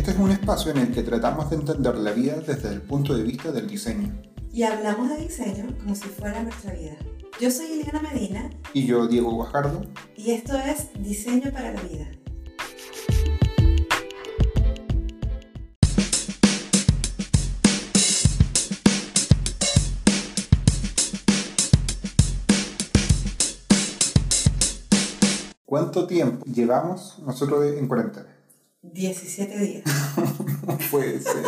Este es un espacio en el que tratamos de entender la vida desde el punto de vista del diseño. Y hablamos de diseño como si fuera nuestra vida. Yo soy Eliana Medina. Y yo, Diego Guajardo. Y esto es Diseño para la Vida. ¿Cuánto tiempo llevamos nosotros en cuarentena? 17 días. Puede ser.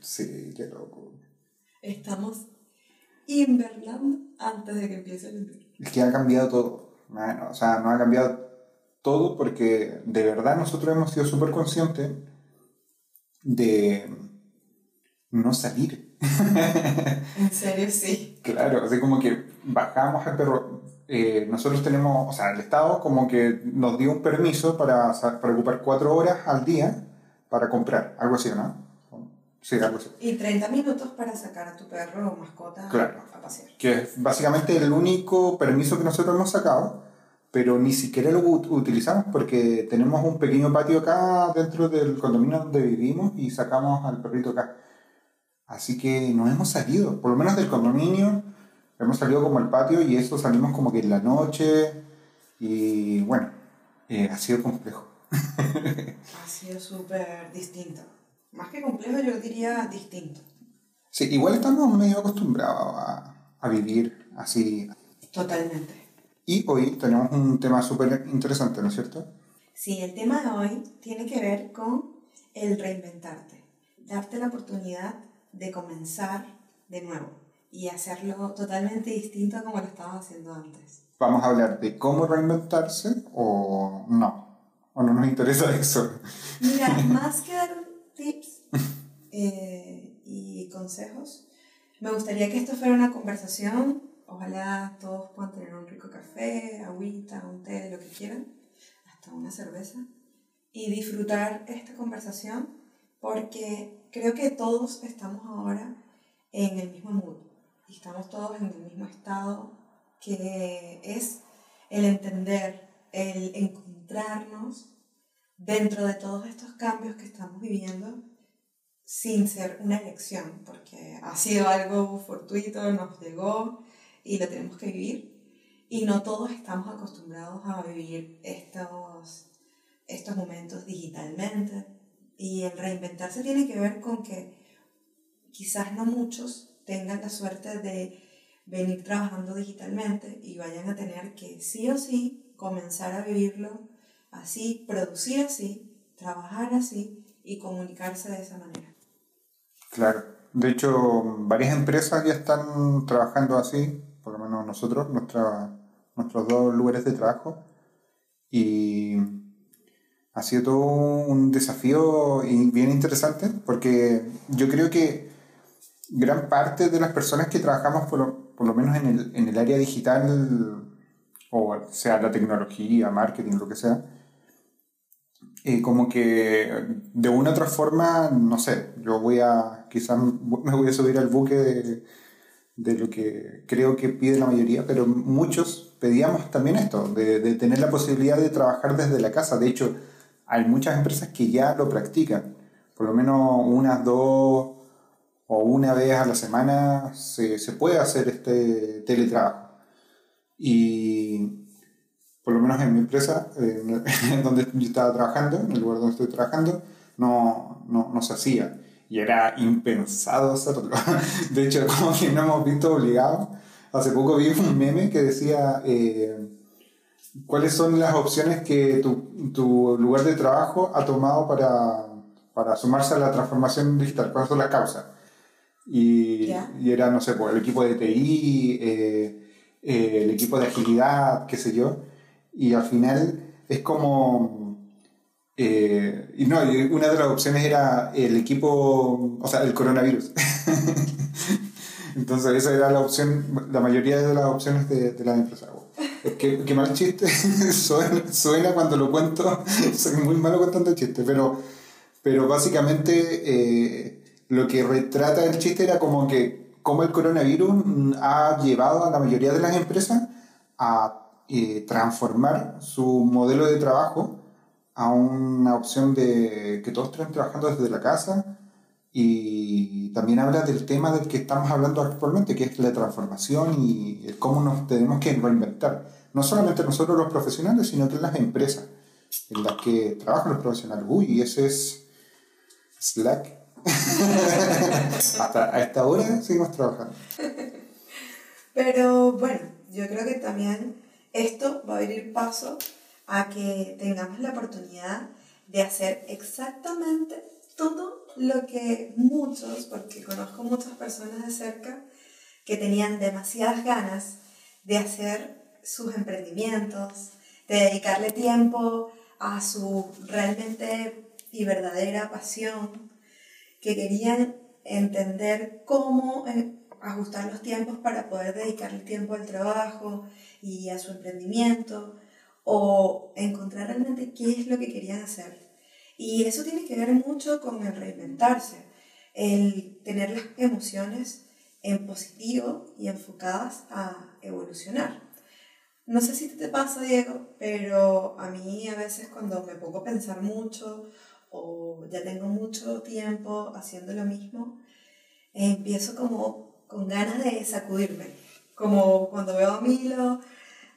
sí, qué loco. Estamos invernando antes de que empiece el invierno. Es que ha cambiado todo. Bueno, o sea, no ha cambiado todo porque de verdad nosotros hemos sido súper conscientes de no salir. en serio, sí. Claro, así como que bajamos al perro. Eh, nosotros tenemos, o sea, el Estado como que nos dio un permiso para, para ocupar cuatro horas al día para comprar, algo así, ¿no? Sí, algo así. Y 30 minutos para sacar a tu perro o mascota a pasear. Que es básicamente el único permiso que nosotros hemos sacado, pero ni siquiera lo utilizamos porque tenemos un pequeño patio acá dentro del condominio donde vivimos y sacamos al perrito acá. Así que no hemos salido, por lo menos del condominio, hemos salido como al patio y eso salimos como que en la noche y bueno, eh, ha sido complejo. ha sido súper distinto. Más que complejo, yo diría distinto. Sí, igual estamos medio acostumbrados a, a vivir así. Totalmente. Y hoy tenemos un tema súper interesante, ¿no es cierto? Sí, el tema de hoy tiene que ver con el reinventarte, darte la oportunidad de comenzar de nuevo y hacerlo totalmente distinto a como lo estabas haciendo antes. ¿Vamos a hablar de cómo reinventarse o no? ¿O no nos interesa eso? Mira, más que dar tips eh, y consejos, me gustaría que esto fuera una conversación. Ojalá todos puedan tener un rico café, agüita, un té, lo que quieran, hasta una cerveza, y disfrutar esta conversación porque creo que todos estamos ahora en el mismo mood y estamos todos en el mismo estado que es el entender, el encontrarnos dentro de todos estos cambios que estamos viviendo sin ser una elección, porque ha sido algo fortuito, nos llegó y lo tenemos que vivir. Y no todos estamos acostumbrados a vivir estos, estos momentos digitalmente, y el reinventarse tiene que ver con que quizás no muchos tengan la suerte de venir trabajando digitalmente y vayan a tener que sí o sí comenzar a vivirlo así, producir así, trabajar así y comunicarse de esa manera. Claro, de hecho varias empresas ya están trabajando así, por lo menos nosotros, nuestra, nuestros dos lugares de trabajo, y ha sido todo un desafío bien interesante porque yo creo que gran parte de las personas que trabajamos por lo, por lo menos en el, en el, área digital, o sea la tecnología, marketing, lo que sea, eh, como que de una u otra forma, no sé, yo voy a, quizás me voy a subir al buque de, de lo que creo que pide la mayoría, pero muchos pedíamos también esto, de, de tener la posibilidad de trabajar desde la casa. De hecho, hay muchas empresas que ya lo practican. Por lo menos unas dos o una vez a la semana se, se puede hacer este teletrabajo. Y por lo menos en mi empresa, en donde yo estaba trabajando, en el lugar donde estoy trabajando, no, no, no se hacía. Y era impensado hacerlo. De hecho, como que no hemos visto obligados. Hace poco vi un meme que decía... Eh, ¿Cuáles son las opciones que tu, tu lugar de trabajo ha tomado para, para, sumarse a la transformación digital? ¿Cuáles son las causas? Y, y era, no sé, el equipo de TI, eh, eh, el equipo de agilidad, qué sé yo. Y al final es como... Eh, y no, una de las opciones era el equipo, o sea, el coronavirus. Entonces esa era la opción, la mayoría de las opciones de, de las empresas. Qué, qué mal chiste suena, cuando lo cuento. Soy muy malo contando chistes, pero, pero básicamente eh, lo que retrata el chiste era como que como el coronavirus ha llevado a la mayoría de las empresas a eh, transformar su modelo de trabajo a una opción de que todos estén trabajando desde la casa y también habla del tema del que estamos hablando actualmente, que es la transformación y cómo nos tenemos que reinventar. No solamente nosotros los profesionales, sino que las empresas en las que trabajan los profesionales. Uy, ese es Slack. Hasta a esta seguimos trabajando. Pero bueno, yo creo que también esto va a abrir paso a que tengamos la oportunidad de hacer exactamente todo lo que muchos, porque conozco muchas personas de cerca que tenían demasiadas ganas de hacer sus emprendimientos, de dedicarle tiempo a su realmente y verdadera pasión, que querían entender cómo eh, ajustar los tiempos para poder dedicarle tiempo al trabajo y a su emprendimiento, o encontrar realmente qué es lo que querían hacer. Y eso tiene que ver mucho con el reinventarse, el tener las emociones en positivo y enfocadas a evolucionar. No sé si te pasa, Diego, pero a mí a veces cuando me pongo a pensar mucho o ya tengo mucho tiempo haciendo lo mismo, empiezo como con ganas de sacudirme. Como cuando veo a Milo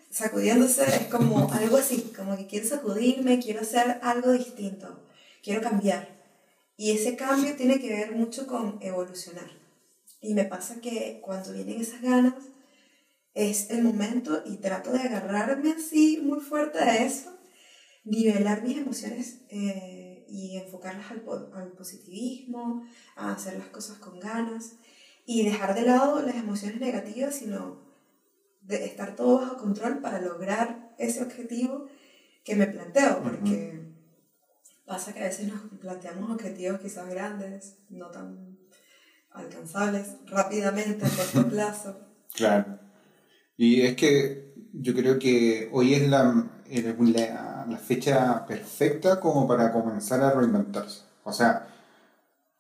sacudiéndose, es como algo así, como que quiero sacudirme, quiero hacer algo distinto, quiero cambiar. Y ese cambio tiene que ver mucho con evolucionar. Y me pasa que cuando vienen esas ganas, es el momento y trato de agarrarme así muy fuerte a eso, nivelar mis emociones eh, y enfocarlas al, al, positivismo, a hacer las cosas con ganas y dejar de lado las emociones negativas, sino de estar todo bajo control para lograr ese objetivo que me planteo, porque pasa que a veces nos planteamos objetivos quizás grandes, no tan alcanzables rápidamente a corto plazo. Claro. Y es que yo creo que hoy es la, la, fecha perfecta como para comenzar a reinventarse. O sea,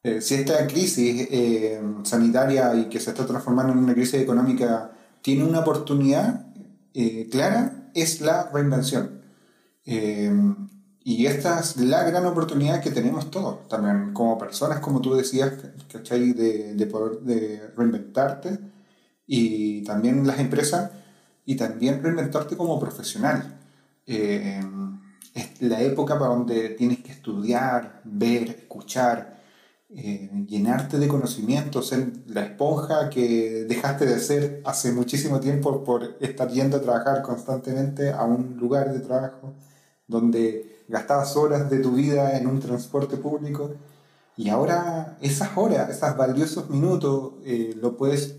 eh, si esta crisis eh, sanitaria y que se está transformando en una crisis económica tiene una oportunidad eh, clara, es la reinvención. y esta es la gran oportunidad que tenemos todos, también como personas, como tú decías, ¿cachai? De, de poder de reinventarte y también las empresas y también reinventarte como profesional. Eh, es la época para donde tienes que estudiar, ver, escuchar, eh, llenarte de conocimientos, ser la esponja que dejaste de ser hace muchísimo tiempo por estar yendo a trabajar constantemente a un lugar de trabajo donde gastabas horas de tu vida en un transporte público y ahora esas horas, esos valiosos minutos, eh, lo puedes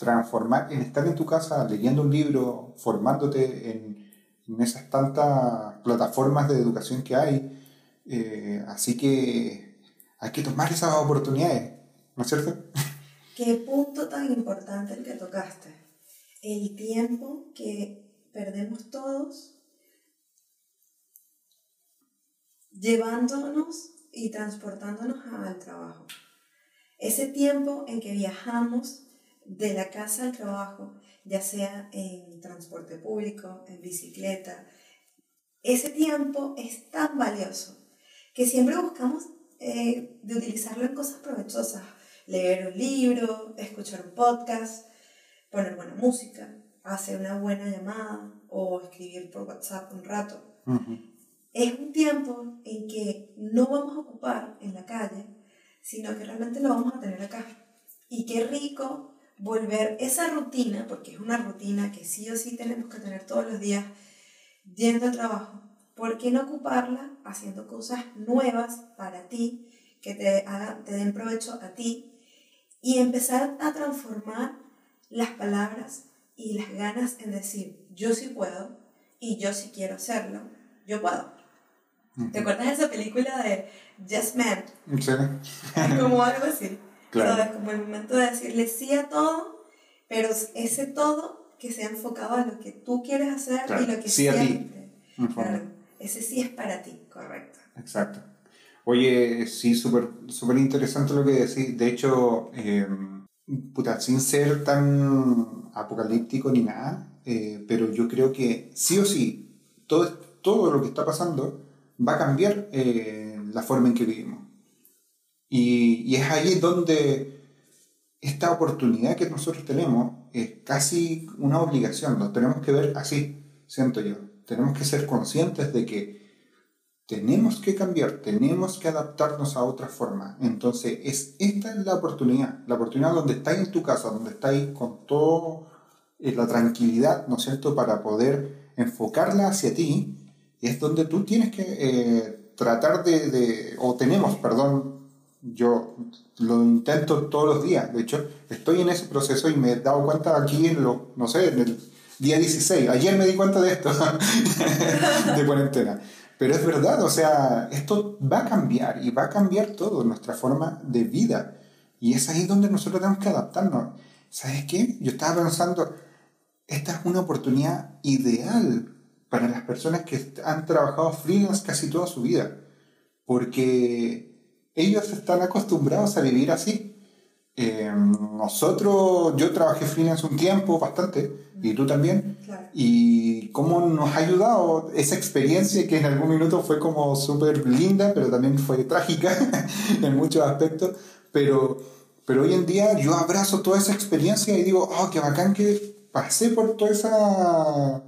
transformar en estar en tu casa leyendo un libro, formándote en, en esas tantas plataformas de educación que hay. Eh, así que hay que tomar esas oportunidades, ¿no es cierto? Qué punto tan importante el que tocaste. El tiempo que perdemos todos llevándonos y transportándonos al trabajo. Ese tiempo en que viajamos de la casa al trabajo, ya sea en transporte público, en bicicleta, ese tiempo es tan valioso que siempre buscamos eh, de utilizarlo en cosas provechosas. Leer un libro, escuchar un podcast, poner buena música, hacer una buena llamada o escribir por WhatsApp un rato. Es un tiempo en que no vamos a ocupar en la calle, sino que realmente lo vamos a tener acá. Y qué rico volver esa rutina, porque es una rutina que sí o sí tenemos que tener todos los días yendo al trabajo, ¿por qué no ocuparla haciendo cosas nuevas para ti, que te, te den provecho a ti, y empezar a transformar las palabras y las ganas en decir, yo sí puedo y yo sí quiero hacerlo, yo puedo. ¿Te acuerdas de esa película de Just Man? Sí. Como algo así. Claro. Como el momento de decirle sí a todo, pero ese todo que sea enfocado a lo que tú quieres hacer y lo que sí a ti. Claro, ese sí es para ti, correcto. Exacto. Oye, sí, súper super interesante lo que decís. De hecho, puta, sin ser tan apocalíptico ni nada, eh, pero yo creo que sí o sí, todo, todo lo que está pasando va a cambiar eh, la forma en que vivimos. Y, es ahí donde esta oportunidad que nosotros tenemos es casi una obligación, lo tenemos que ver así, siento yo. Tenemos que ser conscientes de que tenemos que cambiar, tenemos que adaptarnos a otra forma. Entonces, es, esta es la oportunidad, la oportunidad donde estáis en tu casa, donde estáis con toda eh, la tranquilidad, ¿no es cierto?, para poder enfocarla hacia ti, es donde tú tienes que eh, tratar de, o tenemos, perdón, yo lo intento todos los días, de hecho, estoy en ese proceso y me he dado cuenta aquí en lo, no sé, en el día 16, ayer me di cuenta de esto, de cuarentena pero es verdad, o sea, esto va a cambiar y va a cambiar todo, nuestra forma de vida. Y es ahí donde nosotros tenemos que adaptarnos. ¿Sabes qué? Yo estaba pensando, esta es una oportunidad ideal para las personas que han trabajado freelance casi toda su vida, porque ellos están acostumbrados a vivir así. Eh, nosotros, yo trabajé freelance un tiempo, bastante, y tú también, y cómo nos ha ayudado esa experiencia que en algún minuto fue como súper linda, pero también fue trágica en muchos aspectos, pero, pero hoy en día yo abrazo toda esa experiencia y digo, oh, qué bacán que pasé por toda esa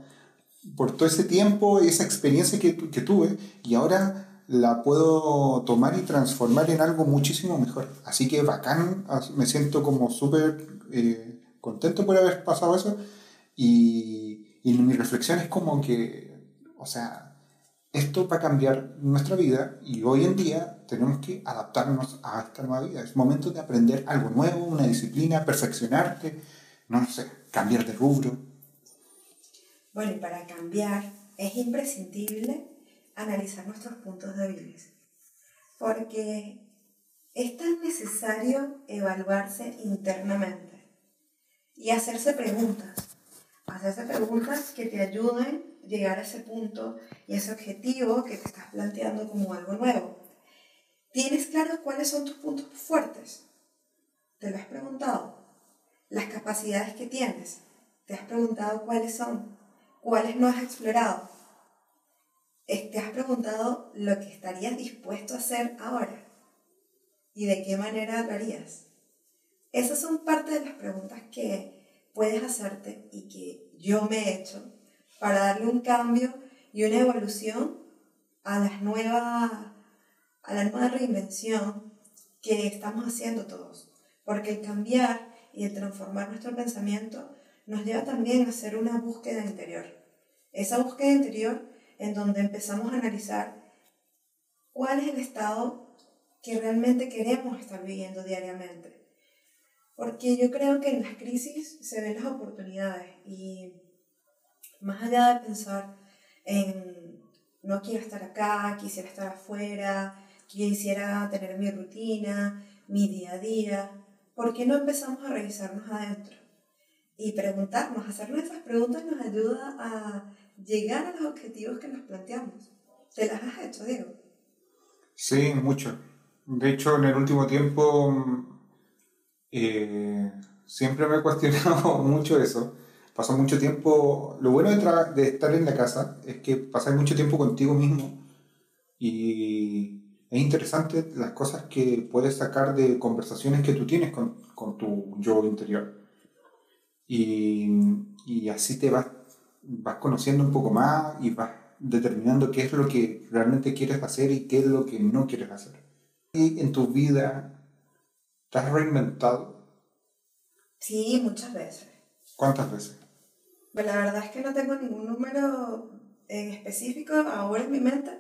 por todo ese tiempo, esa experiencia que, que tuve, y ahora la puedo tomar y transformar en algo muchísimo mejor. Así que bacán, me siento como súper eh, contento por haber pasado eso. Y, y mi reflexión es como que, o sea, esto va a cambiar nuestra vida y hoy en día tenemos que adaptarnos a esta nueva vida. Es momento de aprender algo nuevo, una disciplina, perfeccionarte, no sé, cambiar de rubro. Bueno, y para cambiar es imprescindible analizar nuestros puntos débiles, porque es tan necesario evaluarse internamente y hacerse preguntas, hacerse preguntas que te ayuden a llegar a ese punto y ese objetivo que te estás planteando como algo nuevo. ¿Tienes claro cuáles son tus puntos fuertes? ¿Te lo has preguntado? Las capacidades que tienes, ¿te has preguntado cuáles son? ¿Cuáles no has explorado? ¿Te has preguntado lo que estarías dispuesto a hacer ahora? ¿Y de qué manera lo harías? Esas son parte de las preguntas que puedes hacerte y que yo me he hecho para darle un cambio y una evolución a, las nuevas, a la nueva reinvención que estamos haciendo todos. Porque el cambiar y el transformar nuestro pensamiento nos lleva también a hacer una búsqueda interior. Esa búsqueda interior en donde empezamos a analizar cuál es el estado que realmente queremos estar viviendo diariamente. Porque yo creo que en las crisis se ven las oportunidades y más allá de pensar en no quiero estar acá, quisiera estar afuera, quisiera tener mi rutina, mi día a día, ¿por qué no empezamos a revisarnos adentro? Y preguntarnos, hacernos esas preguntas nos ayuda a llegar a los objetivos que nos planteamos. ¿Te las has hecho, Diego? Sí, mucho. De hecho, en el último tiempo eh, siempre me he cuestionado mucho eso. Paso mucho tiempo. Lo bueno de, de estar en la casa es que pasas mucho tiempo contigo mismo y es interesante las cosas que puedes sacar de conversaciones que tú tienes con, con tu yo interior. Y, y así te vas vas conociendo un poco más y vas determinando qué es lo que realmente quieres hacer y qué es lo que no quieres hacer. ¿Y en tu vida te has reinventado? Sí, muchas veces. ¿Cuántas veces? Pues la verdad es que no tengo ningún número en específico ahora en mi mente,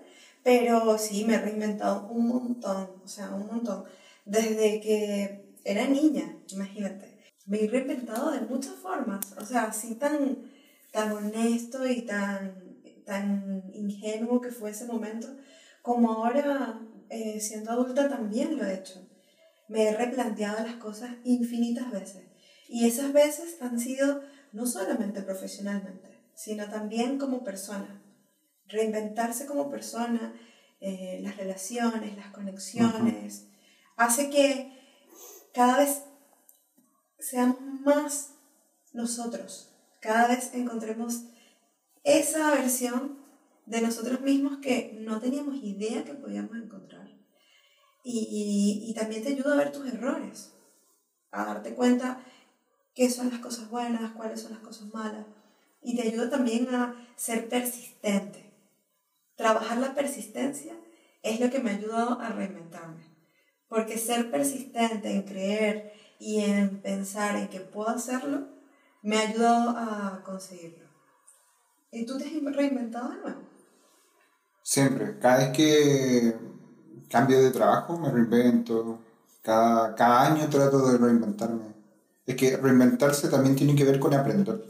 pero sí me he reinventado un montón, o sea, un montón. Desde que era niña, imagínate. Me he reinventado de muchas formas, o sea, así tan tan honesto y tan, tan ingenuo que fue ese momento, como ahora eh, siendo adulta también lo he hecho. Me he replanteado las cosas infinitas veces. Y esas veces han sido no solamente profesionalmente, sino también como persona. Reinventarse como persona, eh, las relaciones, las conexiones, hace que cada vez seamos más nosotros cada vez encontremos esa versión de nosotros mismos que no teníamos idea que podíamos encontrar. Y, y, también te ayuda a ver tus errores, a darte cuenta qué son las cosas buenas, cuáles son las cosas malas. Y te ayuda también a ser persistente. Trabajar la persistencia es lo que me ha ayudado a reinventarme. Porque ser persistente en creer y en pensar en que puedo hacerlo, me ha ayudado a conseguirlo. ¿Y tú te has reinventado de nuevo? Siempre. Cada vez que cambio de trabajo me reinvento. Cada, cada año trato de reinventarme. Es que reinventarse también tiene que ver con aprender.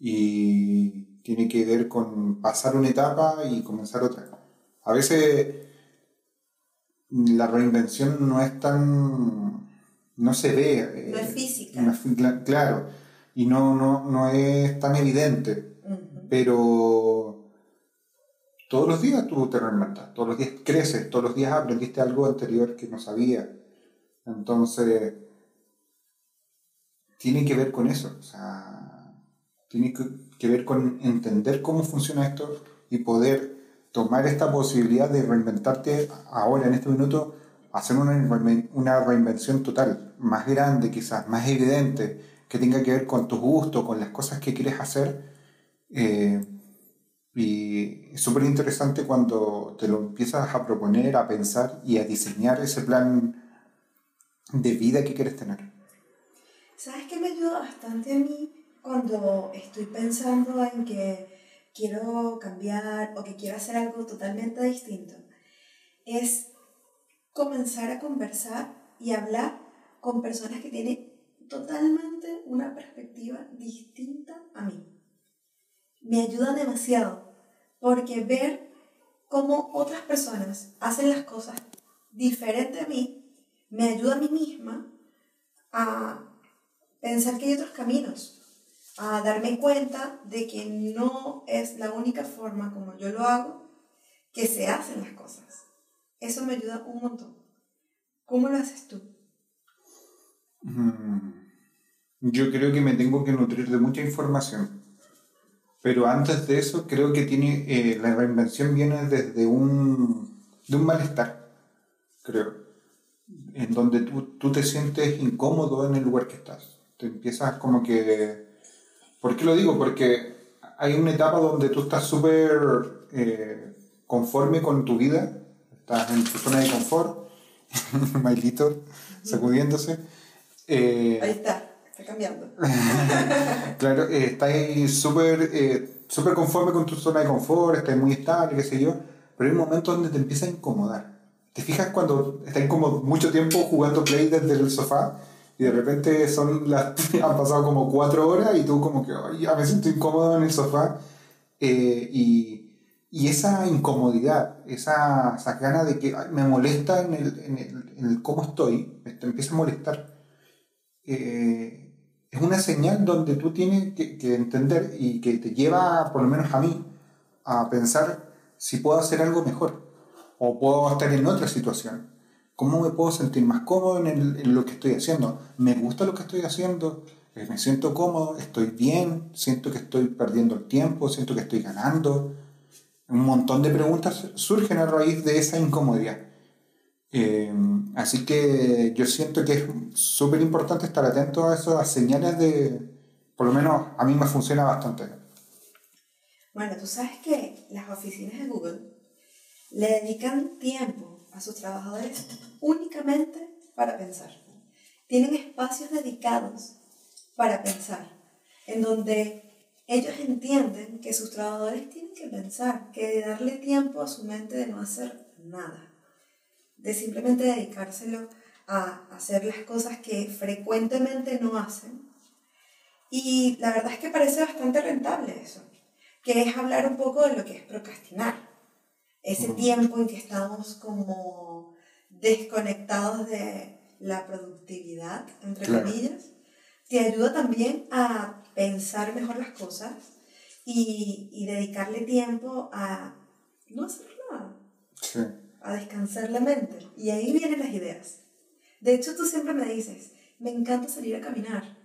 Y tiene que ver con pasar una etapa y comenzar otra. A veces la reinvención no es tan... no se ve. No es física. claro. Y no, no, no es tan evidente. Pero todos los días tú te reinventas, todos los días creces, todos los días aprendiste algo anterior que no sabía. Entonces, tiene que ver con eso. O sea, tiene que ver con entender cómo funciona esto y poder tomar esta posibilidad de reinventarte ahora, en este minuto, hacer una, una reinvención total, más grande quizás, más evidente, que tenga que ver con tus gustos, con las cosas que quieres hacer. Eh, y es súper interesante cuando te lo empiezas a proponer, a pensar y a diseñar ese plan de vida que quieres tener. ¿Sabes qué me ayuda bastante a mí cuando estoy pensando en que quiero cambiar o que quiero hacer algo totalmente distinto? Es comenzar a conversar y hablar con personas que tienen totalmente una perspectiva distinta a mí. Me ayuda demasiado porque ver cómo otras personas hacen las cosas diferente a mí me ayuda a mí misma a pensar que hay otros caminos, a darme cuenta de que no es la única forma como yo lo hago que se hacen las cosas. Eso me ayuda un montón. ¿Cómo lo haces tú? Mm, yo creo que me tengo que nutrir de mucha información. Pero antes de eso, creo que tiene eh, la reinvención viene desde un, de un malestar, creo, en donde tú, tú, te sientes incómodo en el lugar que estás. Te empiezas como que... ¿Por qué lo digo? Porque hay una etapa donde tú estás súper eh, conforme con tu vida, estás en tu zona de confort, Mailito, sacudiéndose. Eh, Ahí está está cambiando. claro, eh, estás súper eh, súper conforme con tu zona de confort, estás muy estable, qué sé yo, pero hay un momento donde te empieza a incomodar. ¿Te fijas cuando estás como mucho tiempo jugando play desde el sofá y de repente son las, han pasado como cuatro horas y tú como que ya me siento incómodo en el sofá? Eh, y, y, esa incomodidad, esa, esa gana de que me molesta en el, en el, en el cómo estoy, me empieza a molestar. Eh, es una señal donde tú tienes que, entender y que te lleva, por lo menos a mí, a pensar si puedo hacer algo mejor o puedo estar en otra situación. ¿Cómo me puedo sentir más cómodo en, lo que estoy haciendo? ¿Me gusta lo que estoy haciendo? Eh, ¿Me siento cómodo? ¿Estoy bien? ¿Siento que estoy perdiendo el tiempo? ¿Siento que estoy ganando? Un montón de preguntas surgen a raíz de esa incomodidad. Eh, así que yo siento que es súper importante estar atento a esas señales de, por lo menos a mí me funciona bastante. Bueno, tú sabes que las oficinas de Google le dedican tiempo a sus trabajadores únicamente para pensar. Tienen espacios dedicados para pensar, en donde ellos entienden que sus trabajadores tienen que pensar, que darle tiempo a su mente de no hacer nada de simplemente dedicárselo a hacer las cosas que frecuentemente no hacen. Y la verdad es que parece bastante rentable eso, que es hablar un poco de lo que es procrastinar. Ese tiempo en que estamos como desconectados de la productividad, entre comillas, te ayuda también a pensar mejor las cosas y, y dedicarle tiempo a no hacer nada. Sí a descansar la mente. Y ahí vienen las ideas. De hecho, tú siempre me dices, me encanta salir a caminar.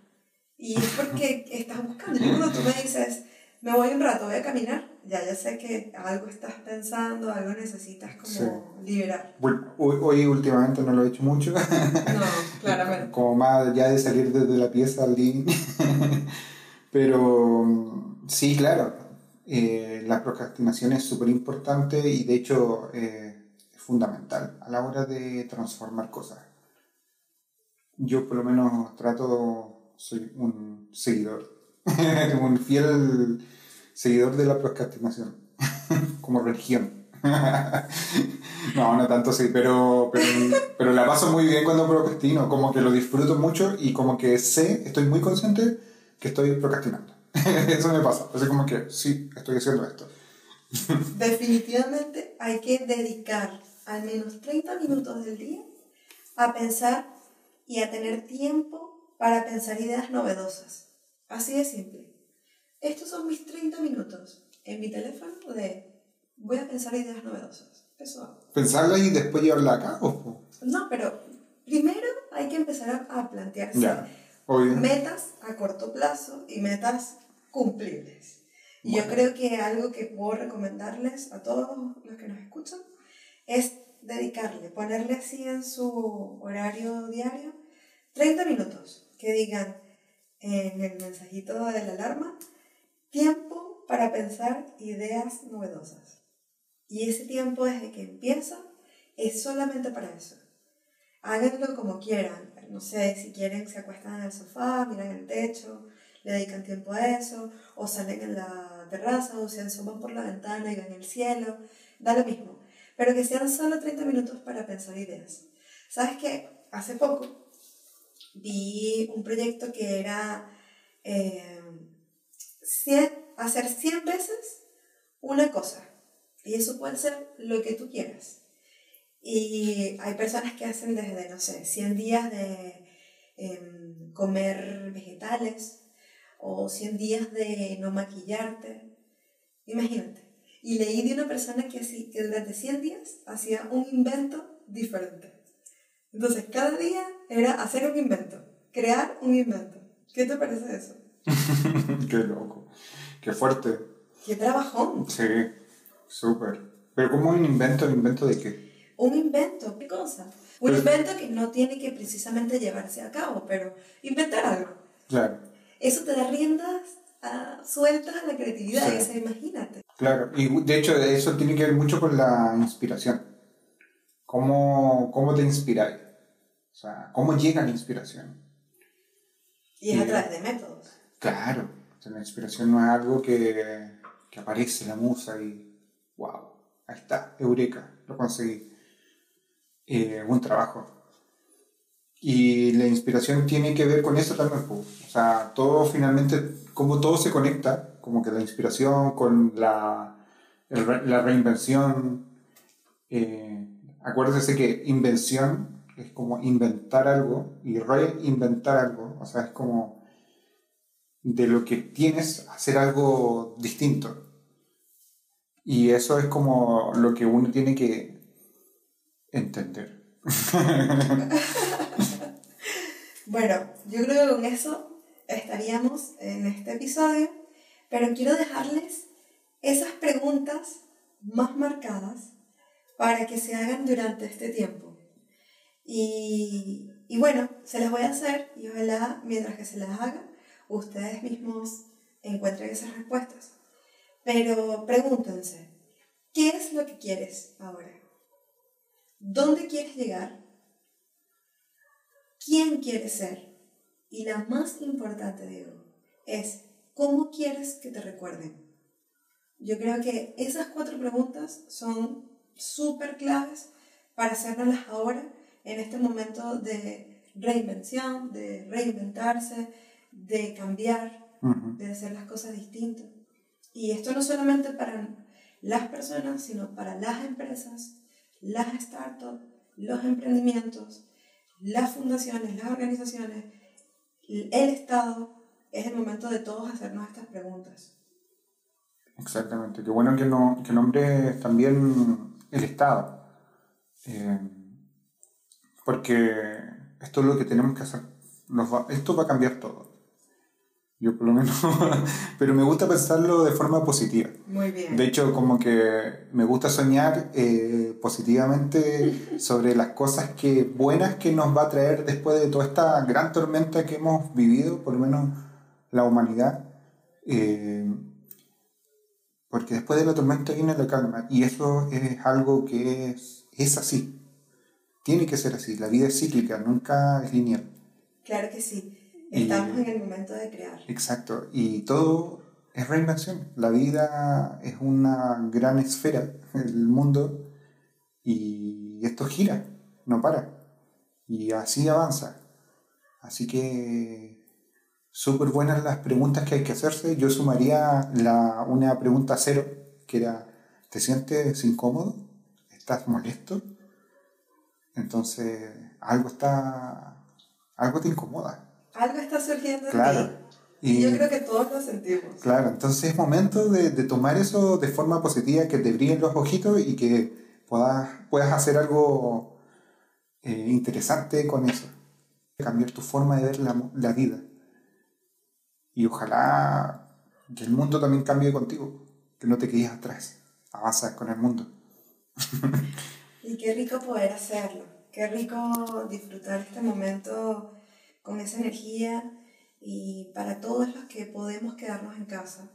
Y es porque estás buscando. Y cuando tú me dices, me voy un rato, voy a caminar, ya ya sé que algo estás pensando, algo necesitas como liberar. Hoy, hoy, últimamente no lo he hecho mucho. No, claramente. como más ya de salir desde la pieza al living. Pero sí, claro, eh, la procrastinación es súper importante y de hecho eh, fundamental a la hora de transformar cosas. Yo por lo menos trato, soy un seguidor, un fiel seguidor de la procrastinación, como religión. no, no tanto sí, pero, pero, pero, la paso muy bien cuando procrastino, como que lo disfruto mucho y como que sé, estoy muy consciente que estoy procrastinando. Eso me pasa, así como que sí, estoy haciendo esto. Definitivamente hay que dedicar al menos 30 minutos del día a pensar y a tener tiempo para pensar ideas novedosas. Así de simple estos son mis 30 minutos en mi teléfono de voy a pensar ideas novedosas. Eso ¿Pensarla y después llevarla a cabo? No, pero primero hay que empezar a, plantearse metas a corto plazo y metas cumplibles. Y yo creo que algo que puedo recomendarles a todos los que nos escuchan es dedicarle, ponerle así en su horario diario 30 minutos que digan en el mensajito de la alarma, Tiempo para pensar ideas novedosas. Y ese tiempo desde que empieza es solamente para eso. Háganlo como quieran. No sé, si quieren se acuestan en el sofá, miran el techo, le dedican tiempo a eso, o salen en la terraza, o se asoman por la ventana y ven el cielo. Da lo mismo. Pero que sean solo 30 minutos para pensar ideas. ¿Sabes qué? Hace poco vi un proyecto que era... Eh, hacer 100 veces una cosa. Y eso puede ser lo que tú quieras. Y hay personas que hacen desde, no sé, 100 días de em, comer vegetales o 100 días de no maquillarte. Imagínate. Y leí de una persona que, así, que durante 100 días hacía un invento diferente. Entonces, cada día era hacer un invento, crear un invento. ¿Qué te parece eso? Qué loco. Qué fuerte. Qué trabajón. Sí, súper. Pero ¿cómo un invento? ¿Un invento de qué? Un invento, ¿qué cosa? Un invento que no tiene que precisamente llevarse a cabo, pero inventar algo. Claro. Eso te da riendas sueltas a la creatividad, sí. imagínate. Claro, y de hecho eso tiene que ver mucho con la inspiración. ¿Cómo, cómo te inspiráis? O sea, ¿cómo llega la inspiración? Y es a través de métodos. Claro, la inspiración no es algo que, que aparece la musa y wow, ahí está, eureka, lo conseguí. Eh, buen trabajo. Y la inspiración tiene que ver con eso también, o sea, todo finalmente, como todo se conecta, como que la inspiración con la, la reinvención. Eh, acuérdese que invención es como inventar algo y reinventar algo, o sea, es como de lo que tienes hacer algo distinto. Y eso es como lo que uno tiene que entender. bueno, yo creo que con eso estaríamos en este episodio, pero quiero dejarles esas preguntas más marcadas para que se hagan durante este tiempo. Y, y bueno, se las voy a hacer y ojalá mientras que se las haga ustedes mismos encuentren esas respuestas. Pero pregúntense, ¿qué es lo que quieres ahora? ¿Dónde quieres llegar? ¿Quién quieres ser? Y la más importante, Diego, es ¿cómo quieres que te recuerden? Yo creo que esas cuatro preguntas son súper claves para hacerlas ahora, en este momento de reinvención, de reinventarse, de cambiar, de hacer las cosas distintas. Y esto no solamente para las personas, sino para las empresas, las startups, los emprendimientos, las fundaciones, las organizaciones, el Estado. Es el momento de todos hacernos estas preguntas. Exactamente. Qué bueno que, no, que nombre también el Estado. Eh, porque esto es lo que tenemos que hacer. esto va a cambiar todo. Yo por lo menos, pero me gusta pensarlo de forma positiva. Muy bien. De hecho, como que me gusta soñar eh, positivamente sobre las cosas que buenas que nos va a traer después de toda esta gran tormenta que hemos vivido, por lo menos la humanidad. Eh, porque después de la tormenta viene la calma y eso es algo que es, es así. Tiene que ser así. La vida es cíclica, nunca es lineal. Claro que sí. Estamos en el momento de crear. Exacto. Y todo es reinvención. La vida es una gran esfera, el mundo, y esto gira, no para. Y así avanza. Así que súper buenas las preguntas que hay que hacerse. Yo sumaría la, una pregunta cero, que era, ¿te sientes incómodo? ¿Estás molesto? Entonces, algo está, algo te incomoda. Algo está surgiendo Claro. en ti. Y yo creo que todos lo sentimos. Claro, entonces es momento de, de tomar eso de forma positiva, que te brillen los ojitos y que puedas, puedas hacer algo eh, interesante con eso. Cambiar tu forma de ver la, la vida. Y ojalá que el mundo también cambie contigo, que no te quedes atrás, avanzas con el mundo. Y qué rico poder hacerlo. Qué rico disfrutar este momento con esa energía y para todos los que podemos quedarnos en casa,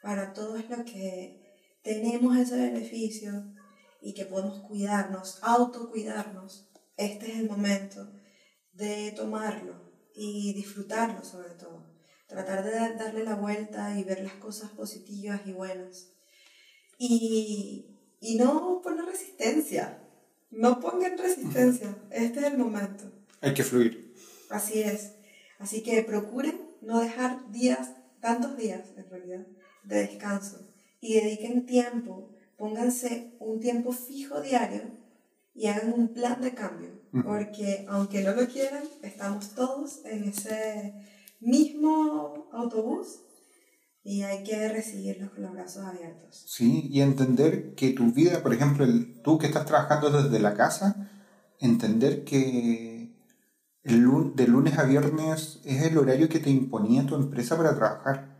para todos los que tenemos ese beneficio y que podemos cuidarnos, autocuidarnos, este es el momento de tomarlo y disfrutarlo sobre todo. Tratar de darle la vuelta y ver las cosas positivas y buenas. Y, y no poner resistencia. No pongan resistencia. Este es el momento. Hay que fluir. Así es. Así que procuren no dejar días, tantos días en realidad, de descanso. Y dediquen tiempo. Pónganse un tiempo fijo diario y hagan un plan de cambio. Porque aunque no lo quieran, estamos todos en ese mismo autobús y hay que recibirlos con los brazos abiertos. Sí, y entender que tu vida, por ejemplo, el- tú que estás trabajando desde la casa, entender que el, de lunes a viernes es el horario que te imponía tu empresa para trabajar.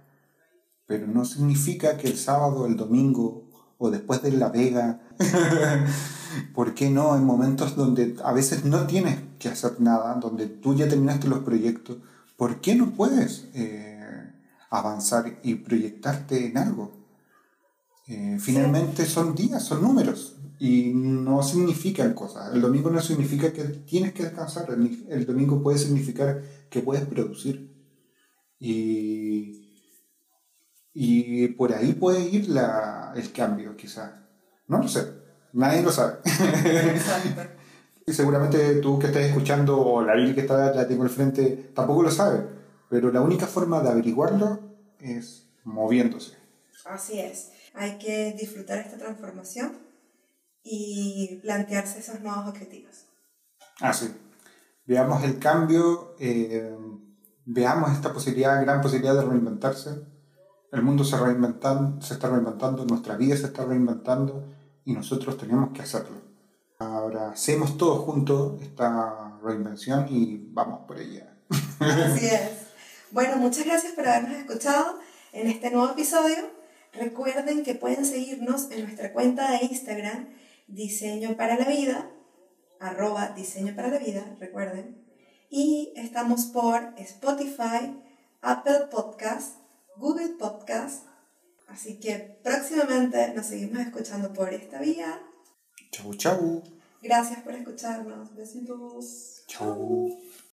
Pero no significa que el sábado, el domingo o después de la vega, ¿por qué no? En momentos donde a veces no tienes que hacer nada, donde tú ya terminaste los proyectos, ¿por qué no puedes eh, avanzar y proyectarte en algo? Eh, finalmente son días, son números y no significan cosas. El domingo no significa que tienes que descansar, el, el domingo puede significar que puedes producir. Y, y por ahí puede ir la, el cambio, quizás. No lo sé, nadie lo sabe. Exacto. Y seguramente tú que estás escuchando o la Lili que está, la tengo al frente tampoco lo sabe. Pero la única forma de averiguarlo es moviéndose. Así es. Hay que disfrutar esta transformación y plantearse esos nuevos objetivos. Ah, sí. Veamos el cambio, eh, veamos esta posibilidad, gran posibilidad de reinventarse. El mundo se, reinventan, se está reinventando, nuestra vida se está reinventando y nosotros tenemos que hacerlo. Ahora hacemos todos juntos esta reinvención y vamos por ella. Así es. Bueno, muchas gracias por habernos escuchado en este nuevo episodio. Recuerden que pueden seguirnos en nuestra cuenta de Instagram, Diseño para la Vida, arroba Diseño para la Vida, recuerden. Y estamos por Spotify, Apple Podcast, Google Podcast. Así que próximamente nos seguimos escuchando por esta vía. Chau, chau. Gracias por escucharnos. Besitos. Chau.